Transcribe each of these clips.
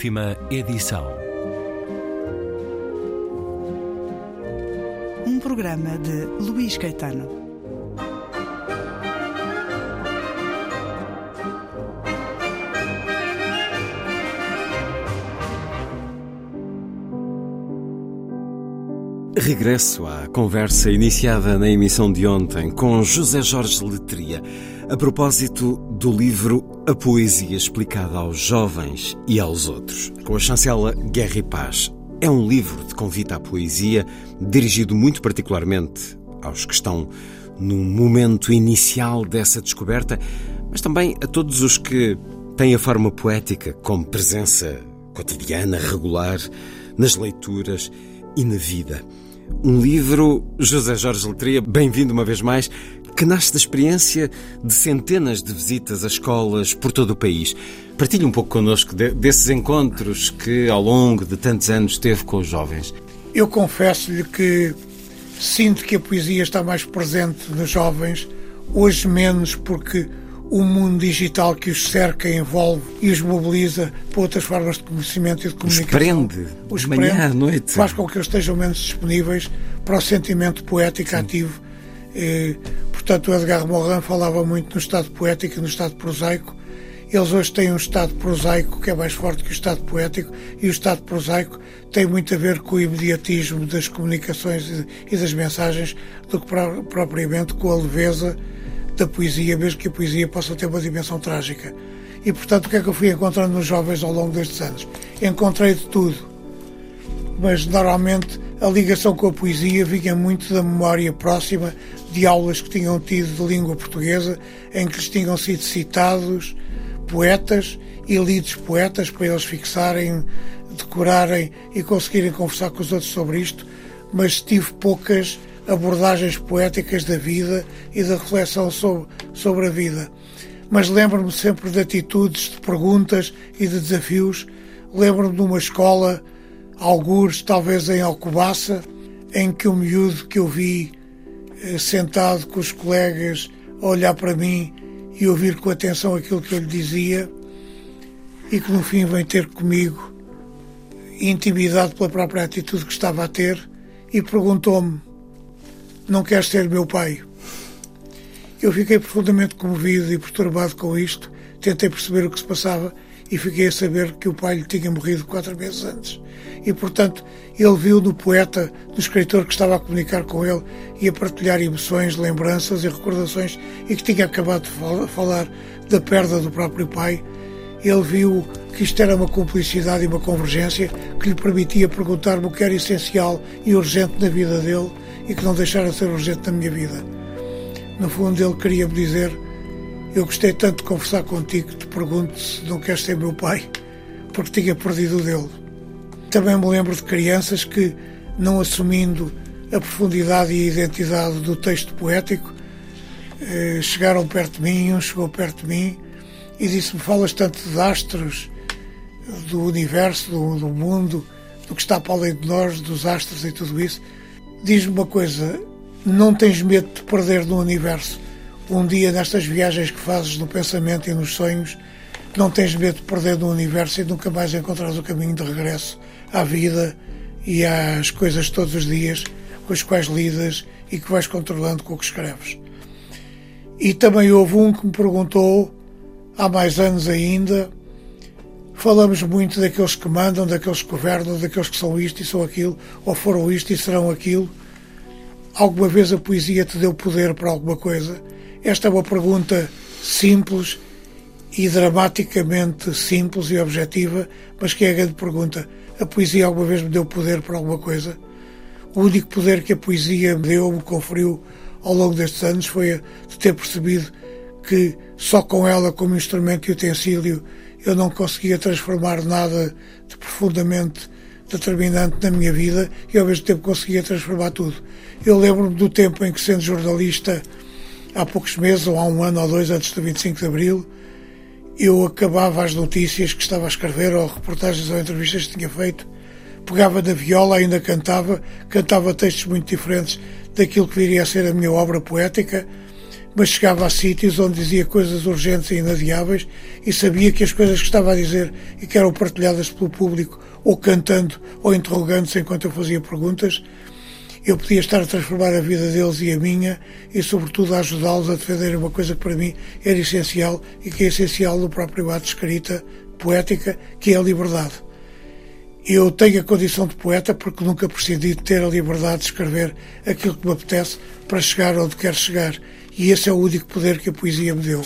Última edição. Um programa de Luís Caetano. Regresso à conversa iniciada na emissão de ontem com José Jorge Letria, a propósito do livro A Poesia Explicada aos Jovens e aos Outros, com a chancela Guerra e Paz. É um livro de convite à poesia, dirigido muito particularmente aos que estão no momento inicial dessa descoberta, mas também a todos os que têm a forma poética como presença cotidiana, regular, nas leituras e na vida. Um livro, José Jorge Letria, bem-vindo uma vez mais, que nasce da experiência de centenas de visitas a escolas por todo o país. Partilhe um pouco connosco de, desses encontros que ao longo de tantos anos teve com os jovens. Eu confesso-lhe que sinto que a poesia está mais presente nos jovens, hoje menos porque o mundo digital que os cerca, envolve e os mobiliza para outras formas de conhecimento e de comunicação. Os prende, os de manhã prende, à noite. Faz com que eles estejam menos disponíveis para o sentimento poético Sim. ativo. E, portanto, o Edgar Morin falava muito no estado poético e no estado prosaico. Eles hoje têm um estado prosaico que é mais forte que o estado poético e o estado prosaico tem muito a ver com o imediatismo das comunicações e das mensagens do que propriamente com a leveza da poesia, mesmo que a poesia possa ter uma dimensão trágica. E, portanto, o que é que eu fui encontrando nos jovens ao longo destes anos? Encontrei de tudo. Mas, normalmente, a ligação com a poesia vinha muito da memória próxima de aulas que tinham tido de língua portuguesa, em que lhes tinham sido citados poetas e lidos poetas para eles fixarem, decorarem e conseguirem conversar com os outros sobre isto, mas tive poucas abordagens poéticas da vida e da reflexão sobre, sobre a vida. Mas lembro-me sempre de atitudes, de perguntas e de desafios. Lembro-me de uma escola, alguns talvez em Alcobaça, em que o miúdo que eu vi sentado com os colegas a olhar para mim e ouvir com atenção aquilo que eu lhe dizia e que no fim vem ter comigo, intimidado pela própria atitude que estava a ter, e perguntou-me não queres ser meu pai? Eu fiquei profundamente comovido e perturbado com isto, tentei perceber o que se passava e fiquei a saber que o pai lhe tinha morrido quatro meses antes. E, portanto, ele viu no poeta, no escritor que estava a comunicar com ele e a partilhar emoções, lembranças e recordações e que tinha acabado de falar da perda do próprio pai, ele viu que isto era uma cumplicidade e uma convergência que lhe permitia perguntar-me o que era essencial e urgente na vida dele e que não deixara de ser urgente na minha vida. No fundo, ele queria me dizer: Eu gostei tanto de conversar contigo que te pergunto se não queres ser meu pai, porque tinha perdido o dele. Também me lembro de crianças que, não assumindo a profundidade e a identidade do texto poético, eh, chegaram perto de mim, um chegou perto de mim e disse-me: Falas tanto de astros, do universo, do, do mundo, do que está para além de nós, dos astros e tudo isso Diz-me uma coisa: não tens medo de perder no universo? Um dia, nestas viagens que fazes no pensamento e nos sonhos, não tens medo de perder no universo e nunca mais encontrares o caminho de regresso à vida e às coisas todos os dias com as quais lidas e que vais controlando com o que escreves. E também houve um que me perguntou, há mais anos ainda, falamos muito daqueles que mandam, daqueles que governam, daqueles que são isto e são aquilo, ou foram isto e serão aquilo. Alguma vez a poesia te deu poder para alguma coisa? Esta é uma pergunta simples e dramaticamente simples e objetiva, mas que é a grande pergunta. A poesia alguma vez me deu poder para alguma coisa? O único poder que a poesia me deu, me conferiu ao longo destes anos foi de ter percebido que só com ela como instrumento e utensílio eu não conseguia transformar nada de profundamente determinante na minha vida e ao mesmo tempo conseguia transformar tudo. Eu lembro-me do tempo em que, sendo jornalista, há poucos meses, ou há um ano ou dois antes do 25 de Abril, eu acabava as notícias que estava a escrever, ou reportagens ou entrevistas que tinha feito, pegava na viola, ainda cantava, cantava textos muito diferentes daquilo que viria a ser a minha obra poética, mas chegava a sítios onde dizia coisas urgentes e inadiáveis e sabia que as coisas que estava a dizer e que eram partilhadas pelo público, ou cantando ou interrogando-se enquanto eu fazia perguntas, eu podia estar a transformar a vida deles e a minha e, sobretudo, a ajudá-los a defender uma coisa que para mim era essencial e que é essencial no próprio ato de escrita poética, que é a liberdade. Eu tenho a condição de poeta porque nunca prescindi de ter a liberdade de escrever aquilo que me apetece para chegar onde quero chegar. E esse é o único poder que a poesia me deu.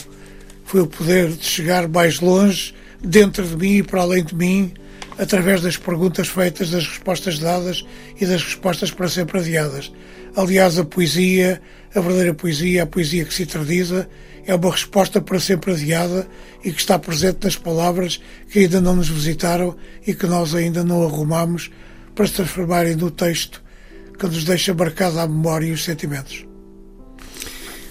Foi o poder de chegar mais longe, dentro de mim e para além de mim, através das perguntas feitas, das respostas dadas e das respostas para sempre adiadas. Aliás, a poesia, a verdadeira poesia, a poesia que se tradiza, é uma resposta para sempre adiada e que está presente nas palavras que ainda não nos visitaram e que nós ainda não arrumamos para se transformarem no texto que nos deixa marcada a memória e os sentimentos.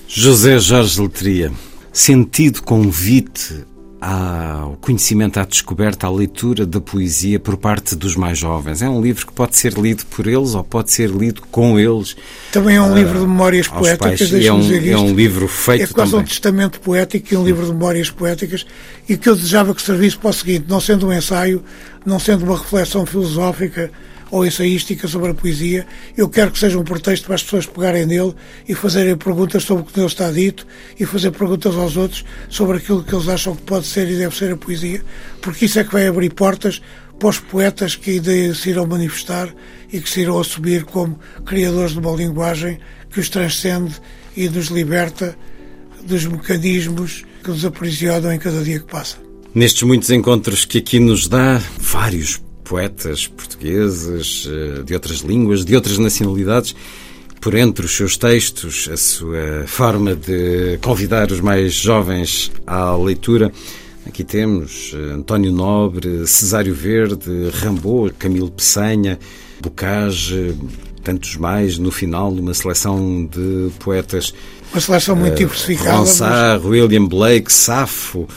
José Jorge Letria, sentido convite ao conhecimento, à descoberta, à leitura da poesia por parte dos mais jovens. É um livro que pode ser lido por eles ou pode ser lido com eles. Também é um uh, livro de memórias poéticas. É um, é um livro feito É quase também. um testamento poético e um livro de memórias poéticas e que eu desejava que servisse para o seguinte, não sendo um ensaio, não sendo uma reflexão filosófica ou ensaística sobre a poesia. Eu quero que seja um pretexto para as pessoas pegarem nele e fazerem perguntas sobre o que nele está dito e fazer perguntas aos outros sobre aquilo que eles acham que pode ser e deve ser a poesia, porque isso é que vai abrir portas para os poetas que ainda se irão manifestar e que se irão assumir como criadores de uma linguagem que os transcende e nos liberta dos mecanismos que nos aprisionam em cada dia que passa. Nestes muitos encontros que aqui nos dá, vários poetas portugueses, eh, de outras línguas, de outras nacionalidades, por entre os seus textos, a sua forma de convidar os mais jovens à leitura. Aqui temos eh, António Nobre, Cesário Verde, Rambo, Camilo Peçanha, Bocage, tantos mais, no final, uma seleção de poetas. Uma seleção muito uh, diversificada. Ronsard, mas... William Blake, Safo,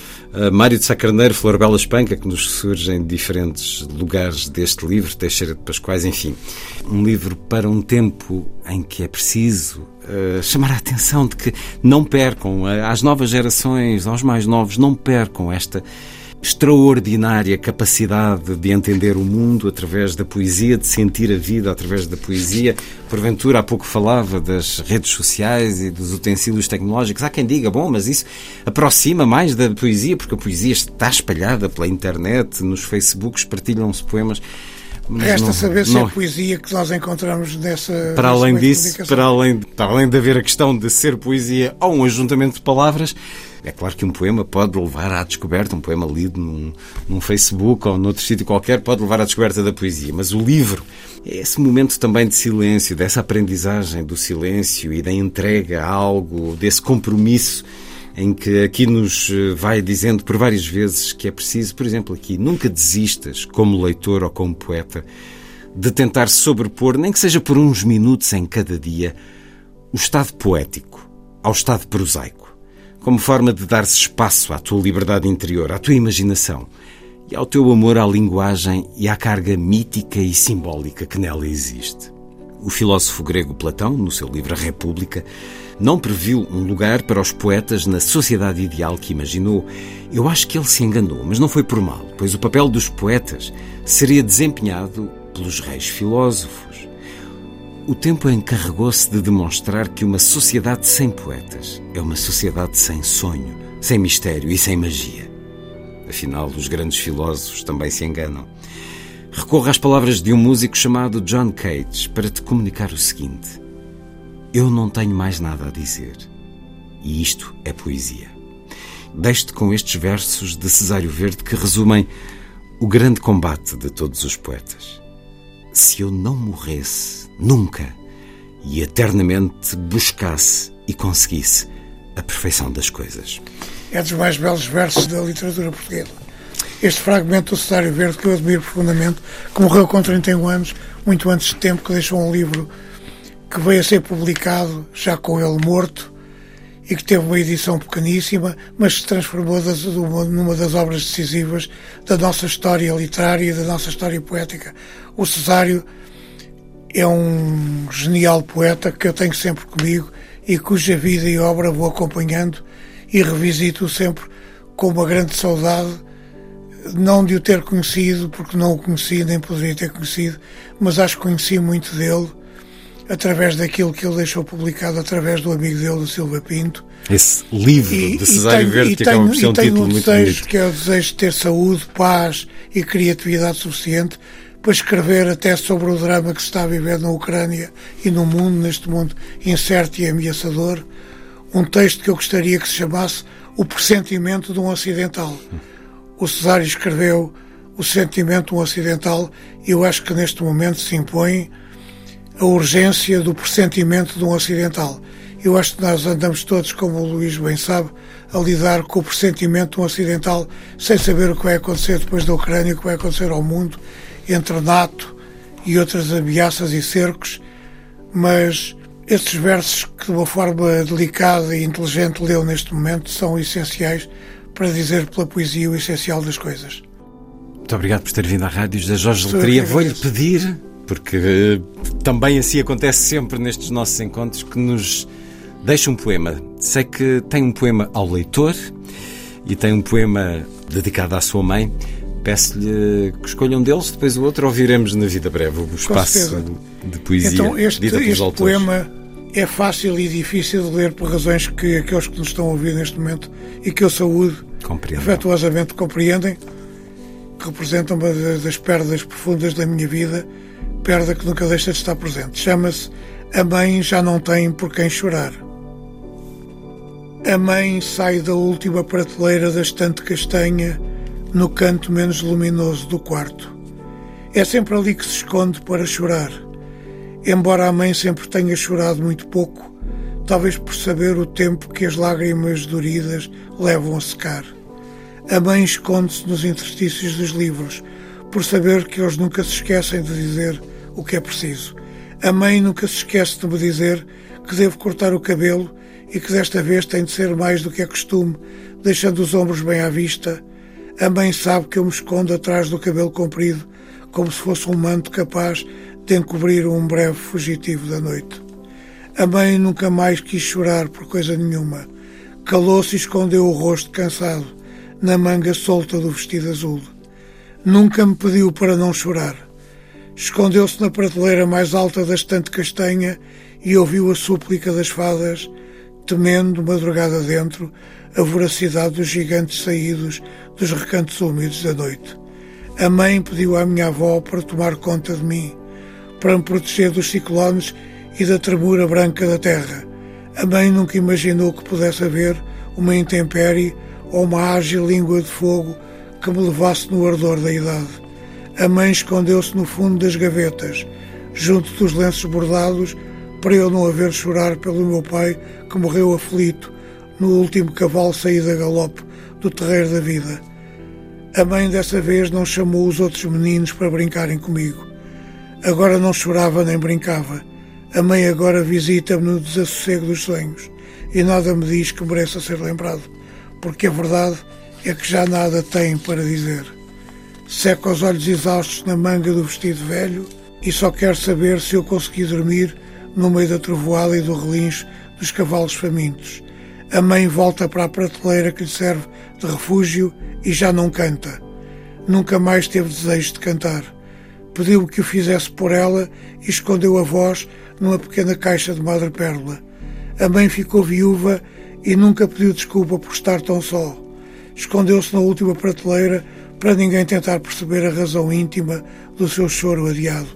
Mário de Sacarneiro, Flor Bela Espanca, que nos surgem de diferentes lugares deste livro, Teixeira de Pascoais, enfim. Um livro para um tempo em que é preciso uh, chamar a atenção de que não percam, uh, às novas gerações, aos mais novos, não percam esta extraordinária capacidade de entender o mundo através da poesia, de sentir a vida através da poesia. Porventura, há pouco falava das redes sociais e dos utensílios tecnológicos. Há quem diga, bom, mas isso aproxima mais da poesia, porque a poesia está espalhada pela internet, nos Facebooks partilham-se poemas. Mas Resta não, saber se é poesia que nós encontramos nessa. Para além disso, para além, para além de haver a questão de ser poesia ou um ajuntamento de palavras, é claro que um poema pode levar à descoberta, um poema lido num, num Facebook ou noutro sítio qualquer, pode levar à descoberta da poesia. Mas o livro é esse momento também de silêncio, dessa aprendizagem do silêncio e da entrega a algo, desse compromisso em que aqui nos eh, vai dizendo por várias vezes que é preciso, por exemplo, aqui, nunca desistas, como leitor ou como poeta, de tentar sobrepor, nem que seja por uns minutos em cada dia, o estado poético ao estado prosaico como forma de dar-se espaço à tua liberdade interior, à tua imaginação e ao teu amor à linguagem e à carga mítica e simbólica que nela existe. O filósofo grego Platão, no seu livro A República, não previu um lugar para os poetas na sociedade ideal que imaginou. Eu acho que ele se enganou, mas não foi por mal, pois o papel dos poetas seria desempenhado pelos reis filósofos, o tempo encarregou-se de demonstrar que uma sociedade sem poetas é uma sociedade sem sonho, sem mistério e sem magia. Afinal, os grandes filósofos também se enganam. Recorro às palavras de um músico chamado John Cage para te comunicar o seguinte: Eu não tenho mais nada a dizer. E isto é poesia. Deixo-te com estes versos de Cesário Verde que resumem o grande combate de todos os poetas. Se eu não morresse nunca e eternamente buscasse e conseguisse a perfeição das coisas. É dos mais belos versos da literatura portuguesa. Este fragmento do Cesário Verde, que eu admiro profundamente, que morreu com 31 anos, muito antes de tempo, que deixou um livro que veio a ser publicado já com ele morto e que teve uma edição pequeníssima, mas se transformou das, numa das obras decisivas da nossa história literária e da nossa história poética. O Cesário é um genial poeta que eu tenho sempre comigo e cuja vida e obra vou acompanhando e revisito sempre com uma grande saudade, não de o ter conhecido, porque não o conheci, nem poderia ter conhecido, mas acho que conheci muito dele através daquilo que ele deixou publicado através do amigo dele, do Silva Pinto. Esse livro e, de Cesário Verde, que tenho, acaba por ser um título um muito desejo, bonito. Que é o desejo de ter saúde, paz e criatividade suficiente para escrever até sobre o drama que se está a viver na Ucrânia e no mundo, neste mundo incerto e ameaçador. Um texto que eu gostaria que se chamasse O Pressentimento de um Ocidental. O Cesário escreveu O Sentimento de um Ocidental e eu acho que neste momento se impõe a urgência do pressentimento de um ocidental. Eu acho que nós andamos todos, como o Luís bem sabe, a lidar com o pressentimento de um ocidental sem saber o que vai acontecer depois da Ucrânia, o que vai acontecer ao mundo, entre NATO e outras ameaças e cercos, mas estes versos que de uma forma delicada e inteligente leu neste momento são essenciais para dizer pela poesia o essencial das coisas. Muito obrigado por ter vindo à rádio, José Jorge Letria. Vou-lhe pedir porque eh, também assim acontece sempre nestes nossos encontros que nos deixa um poema. Sei que tem um poema ao leitor e tem um poema dedicado à sua mãe. Peço-lhe que escolha um deles, depois o outro ouviremos na vida breve, o espaço de poesia. Então, este, este poema é fácil e difícil de ler por razões que aqueles que nos estão a ouvir neste momento e que eu saúdo afetuosamente compreendem, que representam uma das perdas profundas da minha vida perda que nunca deixa de estar presente. Chama-se A Mãe Já Não Tem Por Quem Chorar. A mãe sai da última prateleira da estante castanha no canto menos luminoso do quarto. É sempre ali que se esconde para chorar. Embora a mãe sempre tenha chorado muito pouco, talvez por saber o tempo que as lágrimas doridas levam a secar. A mãe esconde-se nos interstícios dos livros, por saber que eles nunca se esquecem de dizer o que é preciso. A mãe nunca se esquece de me dizer que devo cortar o cabelo e que desta vez tem de ser mais do que é costume, deixando os ombros bem à vista. A mãe sabe que eu me escondo atrás do cabelo comprido, como se fosse um manto capaz de encobrir um breve fugitivo da noite. A mãe nunca mais quis chorar por coisa nenhuma. Calou-se e escondeu o rosto cansado na manga solta do vestido azul. Nunca me pediu para não chorar. Escondeu-se na prateleira mais alta da estante castanha e ouviu a súplica das fadas, temendo, madrugada dentro, a voracidade dos gigantes saídos dos recantos úmidos da noite. A mãe pediu à minha avó para tomar conta de mim, para me proteger dos ciclones e da tremura branca da terra. A mãe nunca imaginou que pudesse haver uma intempérie ou uma ágil língua de fogo que me levasse no ardor da idade. A mãe escondeu-se no fundo das gavetas, junto dos lenços bordados, para eu não haver chorar pelo meu pai que morreu aflito no último cavalo saído a galope do terreiro da vida. A mãe dessa vez não chamou os outros meninos para brincarem comigo. Agora não chorava nem brincava. A mãe agora visita-me no desassossego dos sonhos e nada me diz que mereça ser lembrado, porque a verdade é que já nada tem para dizer. Seca os olhos exaustos na manga do vestido velho e só quer saber se eu consegui dormir no meio da trovoada e do relincho dos cavalos famintos. A mãe volta para a prateleira que lhe serve de refúgio e já não canta. Nunca mais teve desejo de cantar. Pediu-me que o fizesse por ela e escondeu a voz numa pequena caixa de madrepérola. A mãe ficou viúva e nunca pediu desculpa por estar tão só. Escondeu-se na última prateleira para ninguém tentar perceber a razão íntima do seu choro adiado.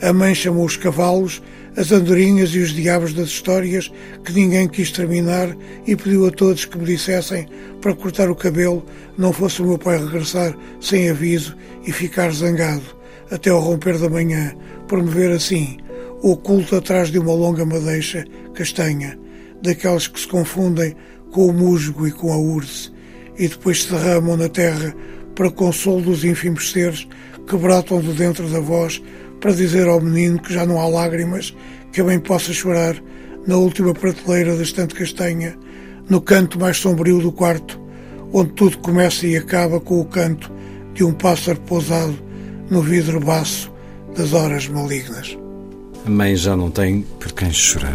A mãe chamou os cavalos, as andorinhas e os diabos das histórias que ninguém quis terminar e pediu a todos que me dissessem para cortar o cabelo, não fosse o meu pai regressar sem aviso e ficar zangado até ao romper da manhã por me ver assim, oculto atrás de uma longa madeixa castanha, daquelas que se confundem com o musgo e com a urze e depois se derramam na terra para consolo dos ínfimos seres que brotam de dentro da voz para dizer ao menino que já não há lágrimas, que bem possa chorar na última prateleira da estante castanha, no canto mais sombrio do quarto, onde tudo começa e acaba com o canto de um pássaro pousado no vidro baço das horas malignas. A mãe já não tem por quem chorar.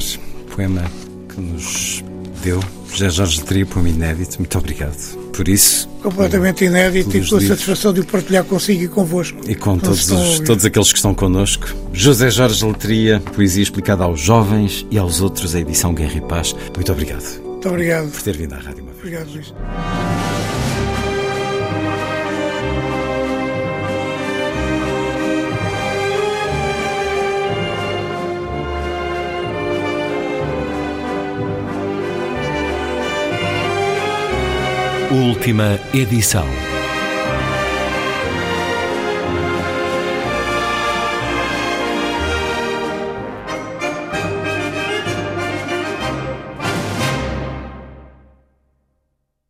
Poema que nos deu. José Jorge Letria, por um inédito. Muito obrigado. Por isso. Completamente inédito e com a satisfação de o partilhar consigo e convosco. E com todos, os, todos aqueles que estão connosco. José Jorge Letria, poesia explicada aos jovens e aos outros, a edição Guerra e Paz. Muito obrigado. Muito obrigado. Por ter vindo à rádio. Obrigado, Luís. Última edição.